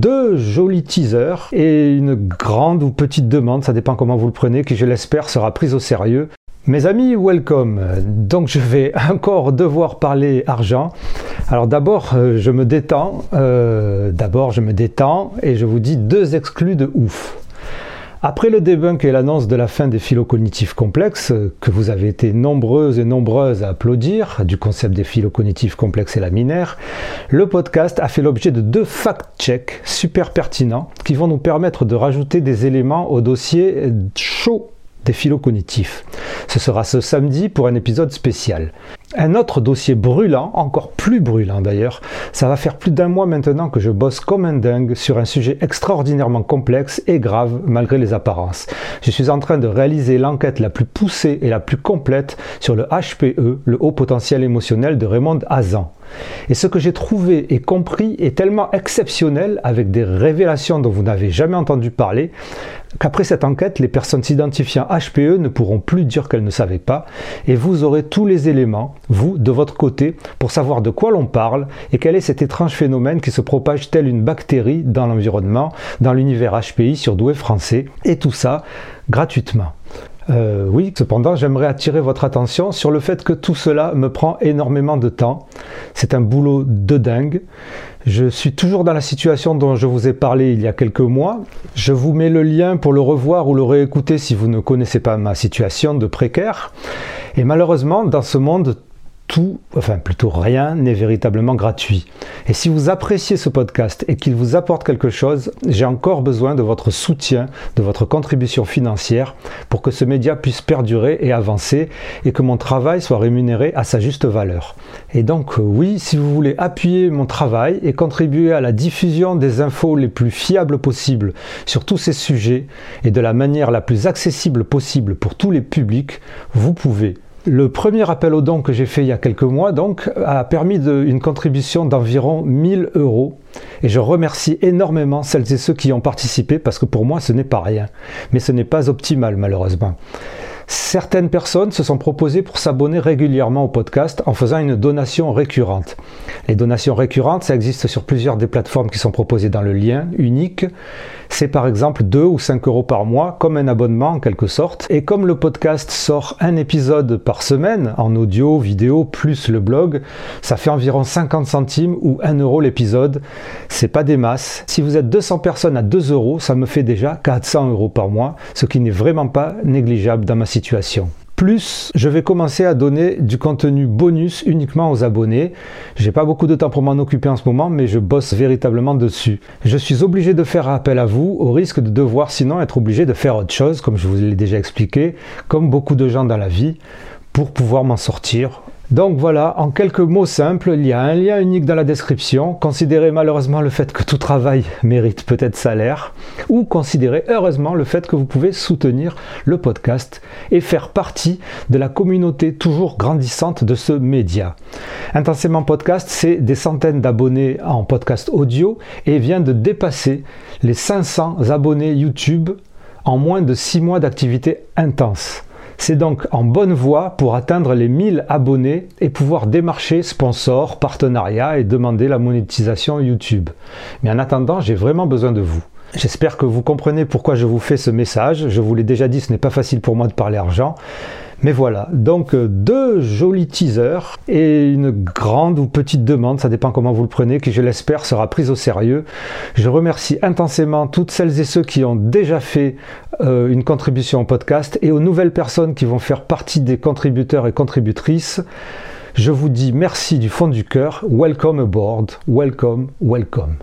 deux jolis teasers et une grande ou petite demande, ça dépend comment vous le prenez, qui je l'espère sera prise au sérieux. Mes amis, welcome. Donc je vais encore devoir parler argent. Alors d'abord, euh, je me détends. Euh, d'abord, je me détends et je vous dis deux exclus de ouf. Après le debunk et l'annonce de la fin des phylocognitifs complexes, que vous avez été nombreuses et nombreuses à applaudir, du concept des phylocognitifs complexes et laminaires, le podcast a fait l'objet de deux fact-checks super pertinents qui vont nous permettre de rajouter des éléments au dossier chaud des phylocognitifs. Ce sera ce samedi pour un épisode spécial. Un autre dossier brûlant, encore plus brûlant d'ailleurs, ça va faire plus d'un mois maintenant que je bosse comme un dingue sur un sujet extraordinairement complexe et grave malgré les apparences. Je suis en train de réaliser l'enquête la plus poussée et la plus complète sur le HPE, le haut potentiel émotionnel de Raymond Hazan. Et ce que j'ai trouvé et compris est tellement exceptionnel avec des révélations dont vous n'avez jamais entendu parler qu'après cette enquête, les personnes s'identifiant HPE ne pourront plus dire qu'elles ne savaient pas et vous aurez tous les éléments vous, de votre côté, pour savoir de quoi l'on parle et quel est cet étrange phénomène qui se propage tel une bactérie dans l'environnement, dans l'univers HPI sur Douai français, et tout ça gratuitement. Euh, oui, cependant, j'aimerais attirer votre attention sur le fait que tout cela me prend énormément de temps. C'est un boulot de dingue. Je suis toujours dans la situation dont je vous ai parlé il y a quelques mois. Je vous mets le lien pour le revoir ou le réécouter si vous ne connaissez pas ma situation de précaire. Et malheureusement, dans ce monde tout, enfin plutôt rien, n'est véritablement gratuit. Et si vous appréciez ce podcast et qu'il vous apporte quelque chose, j'ai encore besoin de votre soutien, de votre contribution financière pour que ce média puisse perdurer et avancer et que mon travail soit rémunéré à sa juste valeur. Et donc oui, si vous voulez appuyer mon travail et contribuer à la diffusion des infos les plus fiables possibles sur tous ces sujets et de la manière la plus accessible possible pour tous les publics, vous pouvez le premier appel aux dons que j'ai fait il y a quelques mois donc a permis une contribution d'environ 1000 euros et je remercie énormément celles et ceux qui ont participé parce que pour moi ce n'est pas rien mais ce n'est pas optimal malheureusement. Certaines personnes se sont proposées pour s'abonner régulièrement au podcast en faisant une donation récurrente. Les donations récurrentes, ça existe sur plusieurs des plateformes qui sont proposées dans le lien unique. C'est par exemple 2 ou 5 euros par mois, comme un abonnement en quelque sorte. Et comme le podcast sort un épisode par semaine, en audio, vidéo, plus le blog, ça fait environ 50 centimes ou 1 euro l'épisode. C'est pas des masses. Si vous êtes 200 personnes à 2 euros, ça me fait déjà 400 euros par mois, ce qui n'est vraiment pas négligeable dans ma situation. Plus, je vais commencer à donner du contenu bonus uniquement aux abonnés. J'ai pas beaucoup de temps pour m'en occuper en ce moment, mais je bosse véritablement dessus. Je suis obligé de faire appel à vous au risque de devoir sinon être obligé de faire autre chose, comme je vous l'ai déjà expliqué, comme beaucoup de gens dans la vie, pour pouvoir m'en sortir donc voilà, en quelques mots simples, il y a un lien unique dans la description. Considérez malheureusement le fait que tout travail mérite peut-être salaire, ou considérez heureusement le fait que vous pouvez soutenir le podcast et faire partie de la communauté toujours grandissante de ce média. Intensément Podcast, c'est des centaines d'abonnés en podcast audio et vient de dépasser les 500 abonnés YouTube en moins de 6 mois d'activité intense. C'est donc en bonne voie pour atteindre les 1000 abonnés et pouvoir démarcher sponsors, partenariats et demander la monétisation YouTube. Mais en attendant, j'ai vraiment besoin de vous. J'espère que vous comprenez pourquoi je vous fais ce message. Je vous l'ai déjà dit, ce n'est pas facile pour moi de parler argent. Mais voilà, donc euh, deux jolis teasers et une grande ou petite demande, ça dépend comment vous le prenez, qui je l'espère sera prise au sérieux. Je remercie intensément toutes celles et ceux qui ont déjà fait euh, une contribution au podcast et aux nouvelles personnes qui vont faire partie des contributeurs et contributrices. Je vous dis merci du fond du cœur. Welcome aboard. Welcome, welcome.